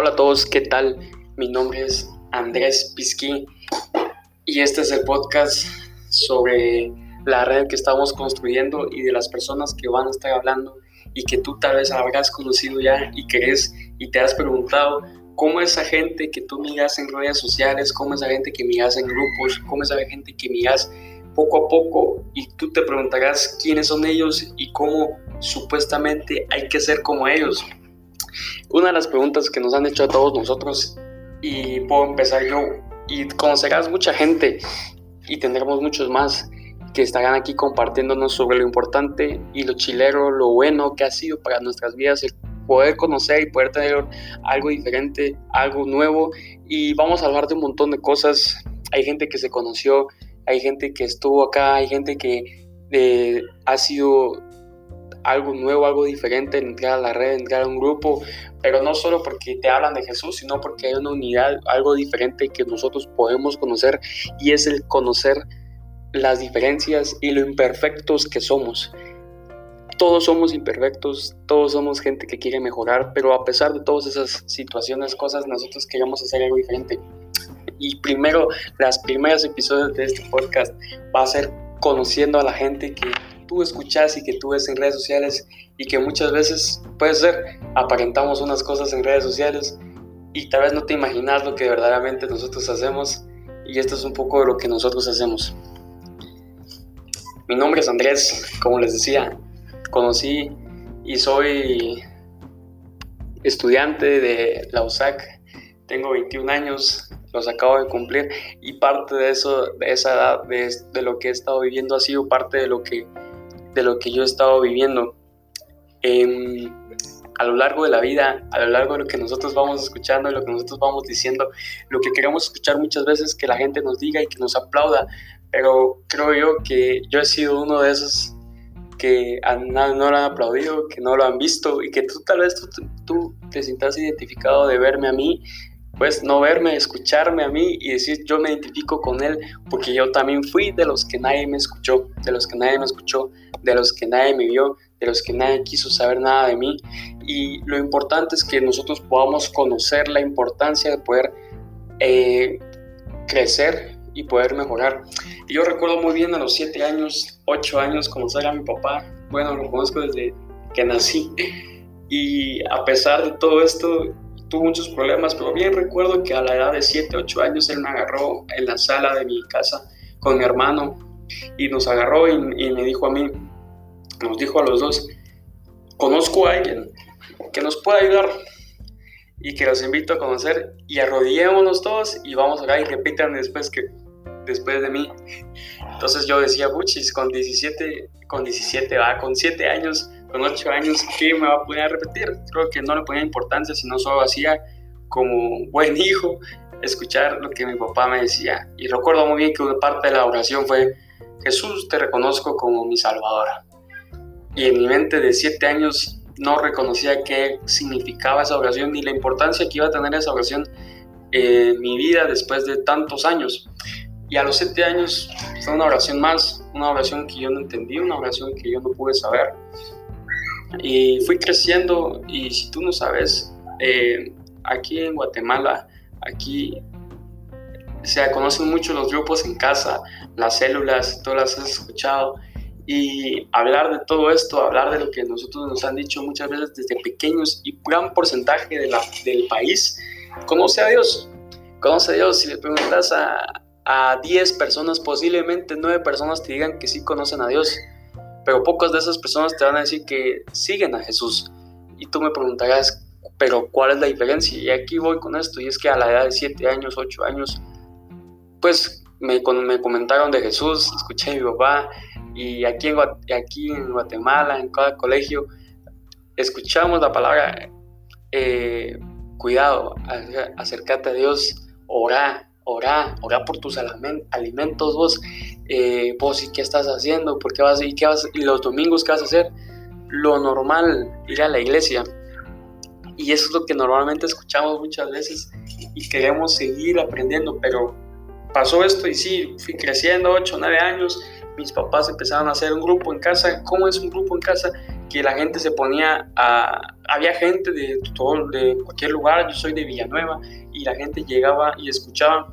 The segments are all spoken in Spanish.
Hola a todos, ¿qué tal? Mi nombre es Andrés Pisquí y este es el podcast sobre la red que estamos construyendo y de las personas que van a estar hablando y que tú tal vez habrás conocido ya y crees y te has preguntado cómo esa gente que tú miras en redes sociales, cómo esa gente que miras en grupos, cómo esa gente que miras poco a poco y tú te preguntarás quiénes son ellos y cómo supuestamente hay que ser como ellos. Una de las preguntas que nos han hecho a todos nosotros, y puedo empezar yo, y conocerás mucha gente, y tendremos muchos más que estarán aquí compartiéndonos sobre lo importante y lo chilero, lo bueno que ha sido para nuestras vidas el poder conocer y poder tener algo diferente, algo nuevo, y vamos a hablar de un montón de cosas. Hay gente que se conoció, hay gente que estuvo acá, hay gente que eh, ha sido algo nuevo, algo diferente, entrar a la red, entrar a un grupo, pero no solo porque te hablan de Jesús, sino porque hay una unidad, algo diferente que nosotros podemos conocer y es el conocer las diferencias y lo imperfectos que somos. Todos somos imperfectos, todos somos gente que quiere mejorar, pero a pesar de todas esas situaciones, cosas, nosotros queremos hacer algo diferente. Y primero, las primeras episodios de este podcast va a ser conociendo a la gente que tú escuchas y que tú ves en redes sociales y que muchas veces puede ser aparentamos unas cosas en redes sociales y tal vez no te imaginas lo que verdaderamente nosotros hacemos y esto es un poco de lo que nosotros hacemos. Mi nombre es Andrés, como les decía, conocí y soy estudiante de la USAC, tengo 21 años, los acabo de cumplir y parte de eso, de esa edad, de, de lo que he estado viviendo ha sido parte de lo que de lo que yo he estado viviendo. Em, a lo largo de la vida, a lo largo de lo que nosotros vamos escuchando y lo que nosotros vamos diciendo, lo que queremos escuchar muchas veces que la gente nos diga y que nos aplauda, pero creo yo que yo he sido uno de esos que no, no lo han aplaudido, que no lo han visto y que tú tal vez tú, tú te sientas identificado de verme a mí pues no verme, escucharme a mí y decir yo me identifico con él porque yo también fui de los que nadie me escuchó, de los que nadie me escuchó, de los que nadie me vio, de los que nadie quiso saber nada de mí. Y lo importante es que nosotros podamos conocer la importancia de poder eh, crecer y poder mejorar. Yo recuerdo muy bien a los 7 años, 8 años conocer a mi papá, bueno, lo conozco desde que nací. Y a pesar de todo esto tuvo muchos problemas, pero bien recuerdo que a la edad de 7, 8 años él me agarró en la sala de mi casa con mi hermano y nos agarró y, me dijo a mí, nos dijo a los dos, conozco a alguien que nos pueda ayudar y que los invito a conocer y arrodillémonos todos y vamos acá y repitan después que después de mí. Entonces yo decía, buchis, con 17, con 17, va, con 7 años con 8 años, ¿qué me va a poder repetir? Creo que no le ponía importancia, sino solo hacía como buen hijo escuchar lo que mi papá me decía. Y recuerdo muy bien que una parte de la oración fue, Jesús, te reconozco como mi Salvadora. Y en mi mente de 7 años no reconocía qué significaba esa oración ni la importancia que iba a tener esa oración en mi vida después de tantos años. Y a los 7 años fue una oración más, una oración que yo no entendí, una oración que yo no pude saber. Y fui creciendo y si tú no sabes, eh, aquí en Guatemala, aquí se conocen mucho los grupos en casa, las células, todas las has escuchado. Y hablar de todo esto, hablar de lo que nosotros nos han dicho muchas veces desde pequeños y gran porcentaje de la, del país, conoce a Dios. Conoce a Dios. Si le preguntas a, a 10 personas, posiblemente 9 personas te digan que sí conocen a Dios pero pocas de esas personas te van a decir que siguen a Jesús. Y tú me preguntarás, pero ¿cuál es la diferencia? Y aquí voy con esto, y es que a la edad de 7 años, 8 años, pues me, me comentaron de Jesús, escuché a mi papá, y aquí en, aquí en Guatemala, en cada colegio, escuchamos la palabra, eh, cuidado, acércate a Dios, ora, ora, ora por tus alimentos vos, eh, vos y qué estás haciendo, por qué vas y qué vas y los domingos qué vas a hacer, lo normal, ir a la iglesia. Y eso es lo que normalmente escuchamos muchas veces y queremos seguir aprendiendo, pero pasó esto y sí, fui creciendo, 8, 9 años, mis papás empezaron a hacer un grupo en casa. ¿Cómo es un grupo en casa? que la gente se ponía a... Había gente de, todo, de cualquier lugar, yo soy de Villanueva, y la gente llegaba y escuchaba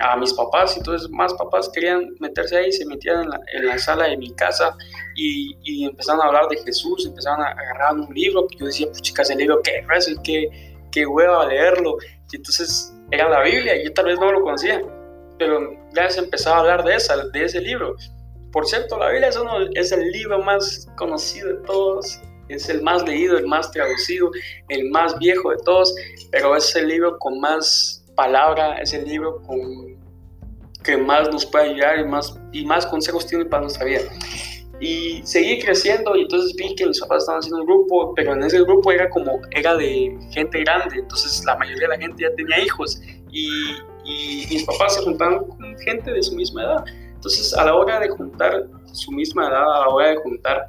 a mis papás y entonces más papás querían meterse ahí, se metían en la, en la sala de mi casa y, y, empezaron a hablar de Jesús, empezaron a agarrar un libro, yo decía, pues chicas, el libro, qué es qué, qué hueva leerlo, y entonces era la Biblia, y yo tal vez no lo conocía, pero ya se empezaba a hablar de, esa, de ese libro. Por cierto, la Biblia es, uno, es el libro más conocido de todos, es el más leído, el más traducido, el más viejo de todos, pero es el libro con más palabra, es el libro con, que más nos puede ayudar y más, y más consejos tiene para nuestra vida. Y seguí creciendo y entonces vi que mis papás estaban haciendo un grupo, pero en ese grupo era como, era de gente grande, entonces la mayoría de la gente ya tenía hijos y, y mis papás se juntaban con gente de su misma edad. Entonces a la hora de juntar su misma edad, a la hora de juntar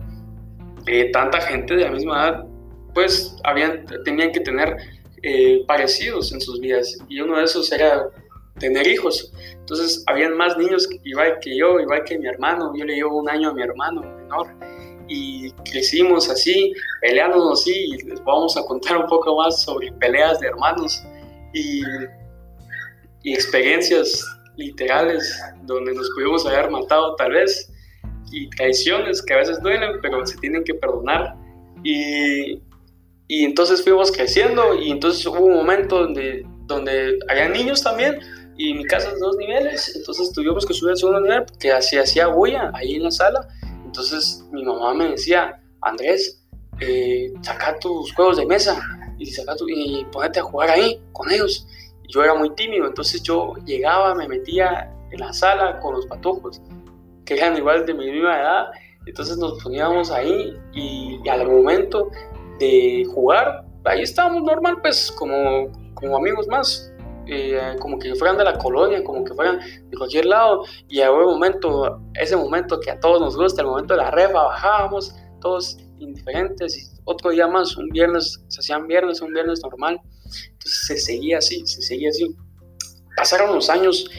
eh, tanta gente de la misma edad, pues habían, tenían que tener eh, parecidos en sus vidas y uno de esos era tener hijos. Entonces, habían más niños igual que yo, igual que mi hermano. Yo le llevo un año a mi hermano menor y crecimos así, peleándonos así. Y les vamos a contar un poco más sobre peleas de hermanos y, y experiencias literales donde nos pudimos haber matado tal vez y traiciones que a veces duelen, pero se tienen que perdonar. Y, y entonces fuimos creciendo y entonces hubo un momento donde, donde había niños también y mi casa es dos niveles, entonces tuvimos que subir al segundo nivel porque así hacía bulla ahí en la sala. Entonces mi mamá me decía, Andrés, eh, saca tus juegos de mesa y, saca tu, y ponete a jugar ahí con ellos. Yo era muy tímido, entonces yo llegaba, me metía en la sala con los patojos, que eran igual de mi misma edad, entonces nos poníamos ahí y, y al momento de jugar, ahí estábamos normal, pues como, como amigos más, eh, como que fueran de la colonia, como que fueran de cualquier lado, y a un momento, ese momento que a todos nos gusta, el momento de la refa, bajábamos, todos indiferentes, y otro día más, un viernes, se hacían viernes, un viernes normal, entonces se seguía así, se seguía así. Pasaron los años,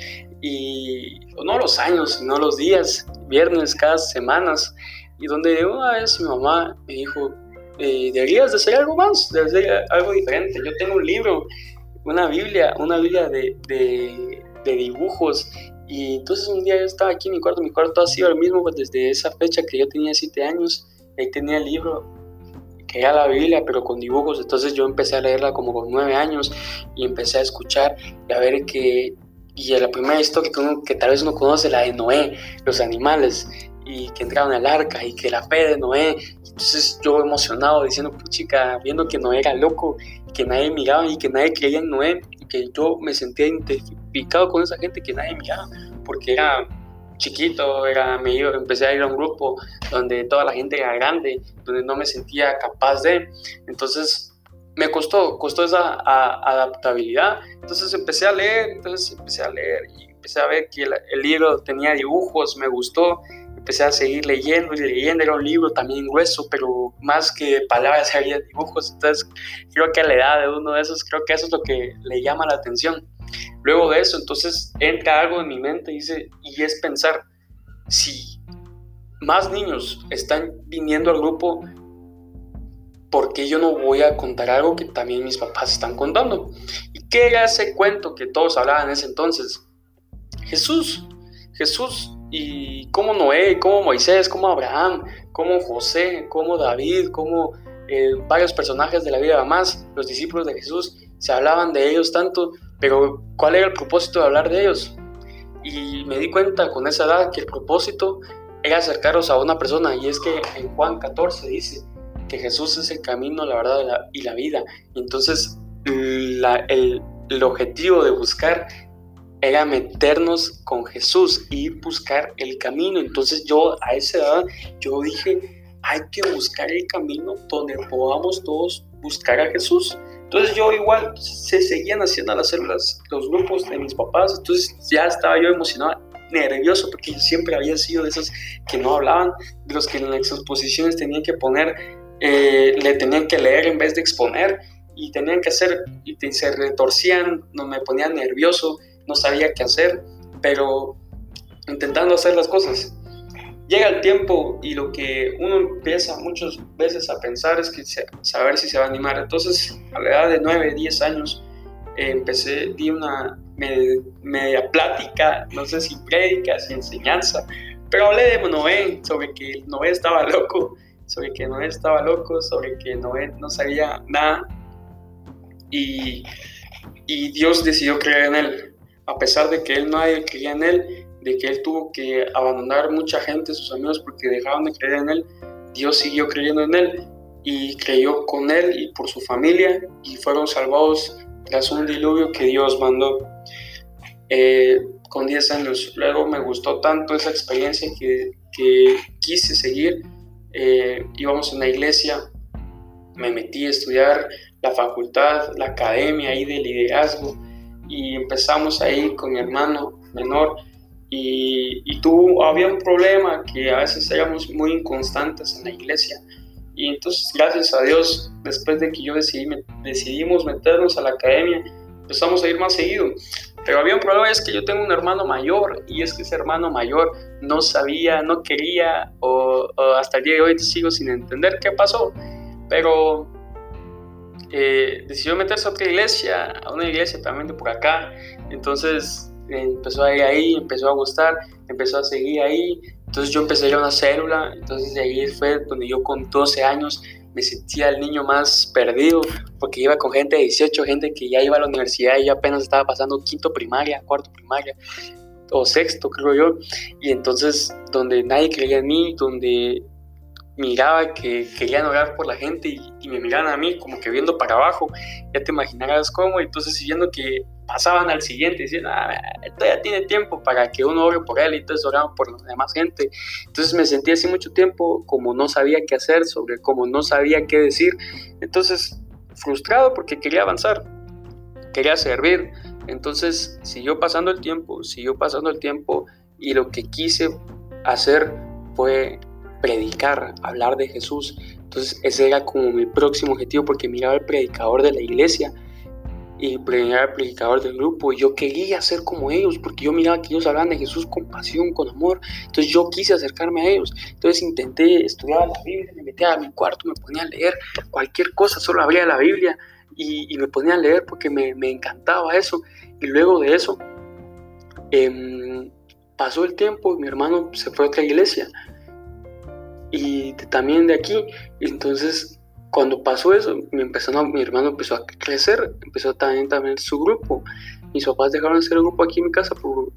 y no los años, sino los días, viernes, cada semanas, y donde una vez mi mamá me dijo, eh, deberías de hacer algo más, de hacer algo diferente. Yo tengo un libro una Biblia, una Biblia de, de, dibujos. Y entonces un día yo estaba aquí en mi cuarto, mi cuarto ha sido el mismo desde esa fecha que yo tenía siete años. Ahí tenía el libro, que era la Biblia, pero con dibujos. Entonces yo empecé a leerla como con nueve años y empecé a escuchar y a ver que. Y la primera historia que, que tal vez uno conoce, la de Noé, los animales, y que entraron al arca y que la fe de Noé. Entonces yo emocionado diciendo, chica, viendo que Noé era loco que nadie miraba y que nadie creía en Noé y que yo me sentía identificado con esa gente que nadie miraba porque era chiquito, era medio, empecé a ir a un grupo donde toda la gente era grande, donde no me sentía capaz de, entonces me costó, costó esa adaptabilidad, entonces empecé a leer, entonces empecé a leer y empecé a ver que el libro tenía dibujos, me gustó, empecé a seguir leyendo y leyendo, era un libro también grueso, pero más que palabras había dibujos, entonces creo que a la edad de uno de esos, creo que eso es lo que le llama la atención. Luego de eso, entonces entra algo en mi mente y, dice, y es pensar, si más niños están viniendo al grupo, ¿por qué yo no voy a contar algo que también mis papás están contando? ¿Y qué era ese cuento que todos hablaban en ese entonces? Jesús. Jesús y como Noé, como Moisés, como Abraham, como José, como David, como eh, varios personajes de la vida más, los discípulos de Jesús, se hablaban de ellos tanto, pero ¿cuál era el propósito de hablar de ellos? Y me di cuenta con esa edad que el propósito era acercaros a una persona, y es que en Juan 14 dice que Jesús es el camino, la verdad y la vida. entonces el, el objetivo de buscar era meternos con Jesús y buscar el camino. Entonces yo a esa edad, yo dije, hay que buscar el camino donde podamos todos buscar a Jesús. Entonces yo igual se seguían haciendo las células, los grupos de mis papás, entonces ya estaba yo emocionado, nervioso, porque yo siempre había sido de esos que no hablaban, de los que en las exposiciones tenían que poner, eh, le tenían que leer en vez de exponer, y tenían que hacer, y se retorcían, no me ponían nervioso, no sabía qué hacer, pero intentando hacer las cosas. Llega el tiempo y lo que uno empieza muchas veces a pensar es que saber si se va a animar. Entonces, a la edad de 9, 10 años, empecé, di una media, plática, no sé si prédica, si enseñanza, pero hablé de Noé, sobre que Noé estaba loco, sobre que Noé estaba loco, sobre que Noé no sabía nada y, y Dios decidió creer en él, a pesar de que él nadie creía en él, de que él tuvo que abandonar mucha gente, sus amigos, porque dejaron de creer en él, Dios siguió creyendo en él y creyó con él y por su familia y fueron salvados tras un diluvio que Dios mandó. Eh, con 10 años. Luego me gustó tanto esa experiencia que, que quise seguir. Eh, íbamos a una iglesia, me metí a estudiar la facultad, la academia ahí de liderazgo y empezamos ahí con mi hermano menor y, y tuvo, había un problema que a veces éramos muy inconstantes en la iglesia y entonces gracias a Dios después de que yo decidí, decidimos meternos a la academia empezamos a ir más seguido pero había un problema, es que yo tengo un hermano mayor y es que ese hermano mayor no sabía, no quería o, hasta el día de hoy sigo sin entender qué pasó. Pero eh, decidió meterse a otra iglesia, a una iglesia también de por acá. Entonces empezó a ir ahí, empezó a gustar, empezó a seguir ahí. Entonces yo empecé a ir a una célula, entonces ahí fue donde yo con 12 años me sentía el niño más perdido, porque iba con gente de 18, gente que ya iba a la universidad y ya apenas estaba pasando quinto primaria, cuarto primaria, o sexto, creo yo. Y entonces, donde nadie creía en mí, donde miraba que querían orar por la gente y, me miraban a mí como que viendo para abajo, ya te imaginarás cómo, entonces siguiendo que pasaban al siguiente diciendo, ah, todavía tiene tiempo para que uno ore por él y entonces oraban por la demás gente. Entonces me sentí así mucho tiempo como no sabía qué hacer, sobre como no sabía qué decir. Entonces frustrado porque quería avanzar, quería servir. Entonces siguió pasando el tiempo, siguió pasando el tiempo y lo que quise hacer fue predicar, hablar de Jesús. Entonces ese era como mi próximo objetivo porque miraba al predicador de la iglesia y al predicador del grupo. Y yo quería ser como ellos, porque yo miraba que ellos hablaban de Jesús con pasión, con amor. Entonces yo quise acercarme a ellos. Entonces intenté estudiar la Biblia, me metía a mi cuarto, me ponía a leer cualquier cosa, solo abría la Biblia y, me ponía a leer porque me, me, encantaba eso. Y luego de eso, em, pasó el tiempo y mi hermano se fue a otra iglesia. Y también de aquí, entonces cuando pasó eso, mi, mi hermano empezó a crecer, empezó también, también su grupo. Mis papás dejaron de hacer el grupo aquí en mi casa por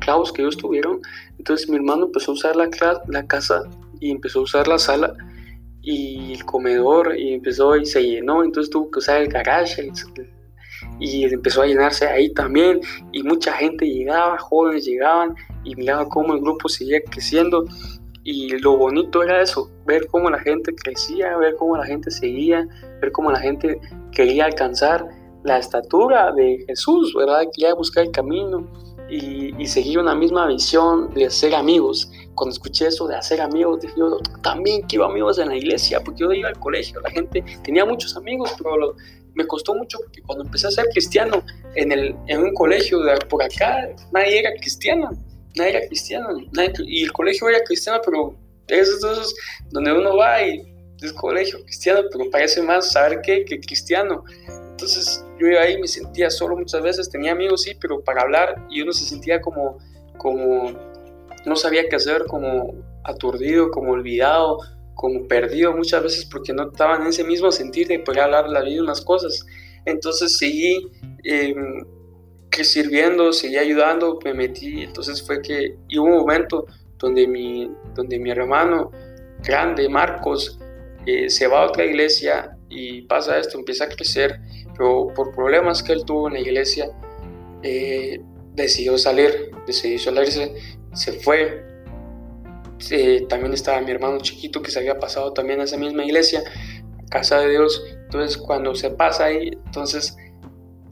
clavos que ellos tuvieron. Entonces mi hermano empezó a usar la, la casa y empezó a usar la sala y el comedor y empezó y se llenó. Entonces tuvo que usar el garage y empezó a llenarse ahí también. Y mucha gente llegaba, jóvenes llegaban y miraba cómo el grupo seguía creciendo. Y lo bonito era eso, ver cómo la gente crecía, ver cómo la gente seguía, ver cómo la gente quería alcanzar la estatura de Jesús, ¿verdad? Quería buscar el camino y, y seguir una misma visión de ser amigos. Cuando escuché eso de hacer amigos, dije yo, también quiero amigos en la iglesia, porque yo iba al colegio, la gente tenía muchos amigos, pero me costó mucho porque cuando empecé a ser cristiano en, el, en un colegio de por acá, nadie era cristiano nadie era cristiano, y el colegio era cristiano, pero esos dos donde uno va y es colegio cristiano, pero parece más saber qué que cristiano. Entonces yo ahí, me sentía solo muchas veces, tenía amigos, sí, pero para hablar y uno se sentía como, como, no sabía qué hacer, como aturdido, como olvidado, como perdido muchas veces porque no estaba en ese mismo sentir de poder hablar las mismas cosas. Entonces seguí eh, que sirviendo, seguí ayudando, me metí, entonces fue que y hubo un momento donde mi, donde mi hermano grande, Marcos, eh, se va a otra iglesia y pasa esto, empieza a crecer, pero por problemas que él tuvo en la iglesia, eh, decidió salir, decidió salirse, se fue. También estaba mi hermano chiquito que se había pasado también a esa misma iglesia, casa de Dios. Entonces cuando se pasa ahí, entonces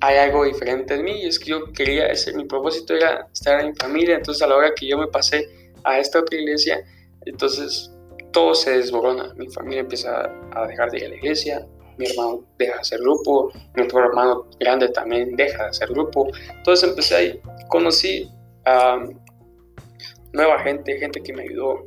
hay algo diferente en mí y es que yo quería, ese, mi propósito era estar en familia, entonces a la hora que yo me pasé a esta otra iglesia, entonces todo se desborona, mi familia empieza a dejar de ir a la iglesia, mi hermano deja de hacer grupo, mi otro hermano grande también deja de hacer grupo, entonces empecé ahí, conocí a nueva gente, gente que me ayudó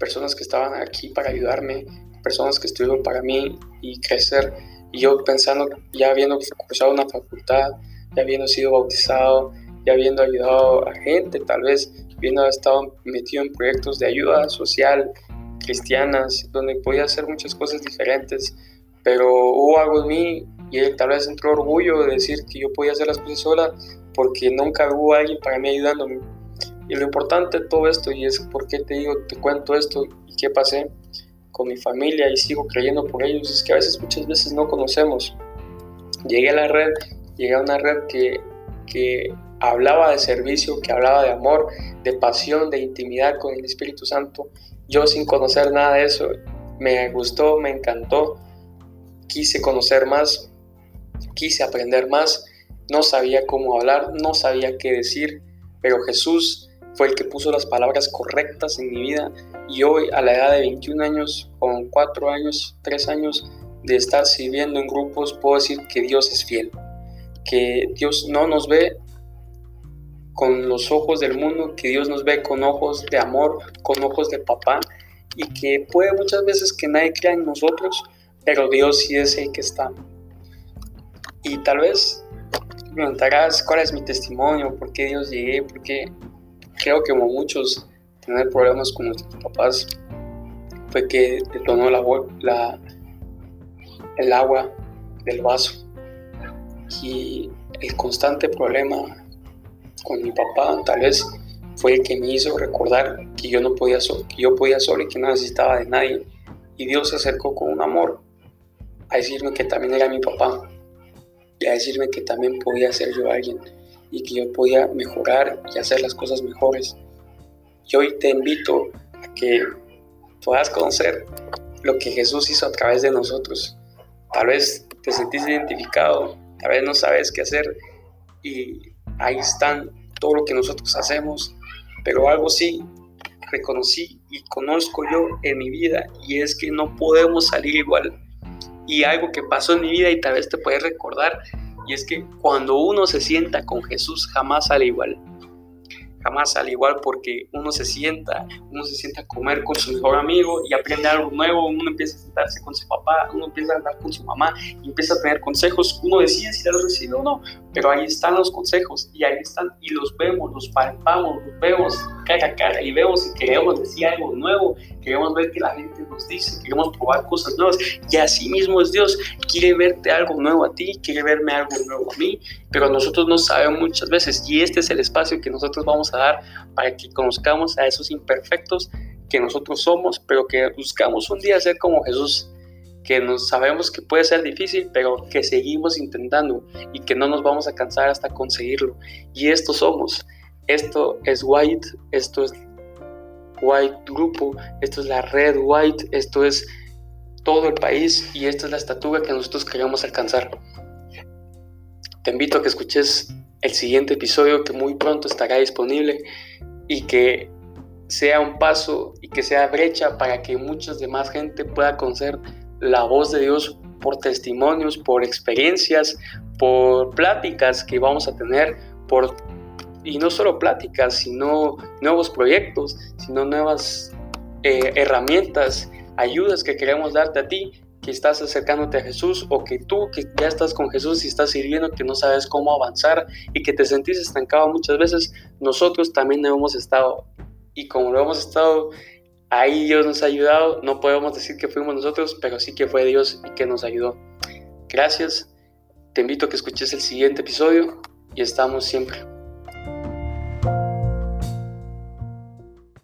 personas que estaban aquí para ayudarme, personas que estuvieron para mí y crecer. Y yo pensando, ya habiendo cursado una facultad, ya habiendo sido bautizado, ya habiendo ayudado a gente, tal vez habiendo estado metido en proyectos de ayuda social, cristianas, donde podía hacer muchas cosas diferentes, pero hubo algo en mí y tal vez entró orgullo de decir que yo podía hacer las cosas sola porque nunca hubo alguien para mí ayudándome. Y lo importante de todo esto, y es por qué te digo, te cuento esto y qué pasé con mi familia y sigo creyendo por ellos, es que a veces, muchas veces no conocemos. Llegué a la red, llegué a una red que, que hablaba de servicio, que hablaba de amor, de pasión, de intimidad con el Espíritu Santo. Yo sin conocer nada de eso, me gustó, me encantó, quise conocer más, quise aprender más, no sabía cómo hablar, no sabía qué decir, pero Jesús fue el que puso las palabras correctas en mi vida. Y hoy a la edad de 21 años, con 4 años, 3 años de estar sirviendo en grupos, puedo decir que Dios es fiel, que Dios no nos ve con los ojos del mundo, que Dios nos ve con ojos de amor, con ojos de papá y que puede muchas veces que nadie crea en nosotros, pero Dios sí es el que está. Y tal vez preguntarás cuál es mi testimonio, por qué Dios llegué, porque creo que como muchos tener problemas con nuestros papás fue que detonó el agua del vaso. Y el constante problema con mi papá tal vez fue el que me hizo recordar que yo no podía que yo podía solo y que no necesitaba de nadie. Y Dios se acercó con un amor a decirme que también era mi papá y a decirme que también podía ser yo alguien y que yo podía mejorar y hacer las cosas mejores. Y hoy te invito a que puedas conocer lo que Jesús hizo a través de nosotros. Tal vez te sentís identificado, tal vez no sabes qué hacer y ahí están todo lo que nosotros hacemos, pero algo sí reconocí y conozco yo en mi vida y es que no podemos salir igual y algo que pasó en mi vida y tal vez te puedes recordar, y es que cuando uno se sienta con Jesús jamás sale igual jamás al igual porque uno se sienta, uno se sienta a comer con su mejor amigo y aprende algo nuevo, uno empieza a sentarse con su papá, uno empieza a hablar con su mamá y empieza a tener consejos, uno decide si los recibe o no, pero ahí están los consejos y ahí están y los vemos, los palpamos, los vemos cara a cara y vemos si queremos decir algo nuevo, queremos ver que la gente nos dice, queremos probar cosas nuevas y así mismo es Dios, quiere verte algo nuevo a ti, quiere verme algo nuevo a mí, pero nosotros no sabemos muchas veces y este es el espacio que nosotros vamos a dar para que conozcamos a esos imperfectos que nosotros somos, pero que buscamos un día ser como Jesús, que nos sabemos que puede ser difícil, pero que seguimos intentando y que no nos vamos a cansar hasta conseguirlo. Y esto somos. Esto es White, esto es White Grupo, esto es la Red White, esto es todo el país y esta es la estatura que nosotros queremos alcanzar. Te invito a que escuches el siguiente episodio que muy pronto estará disponible y que sea un paso y que sea brecha para que mucha demás gente pueda conocer la voz de Dios por testimonios, por experiencias, por pláticas que vamos a tener, por y no solo pláticas, sino nuevos proyectos, sino nuevas eh, herramientas, ayudas que queremos darte a ti que estás acercándote a Jesús o que tú que ya estás con Jesús y estás sirviendo, que no sabes cómo avanzar y que te sentís estancado muchas veces, nosotros también hemos estado y como lo hemos estado, ahí Dios nos ha ayudado, no podemos decir que fuimos nosotros, pero sí que fue Dios y que nos ayudó. Gracias, te invito a que escuches el siguiente episodio y estamos siempre.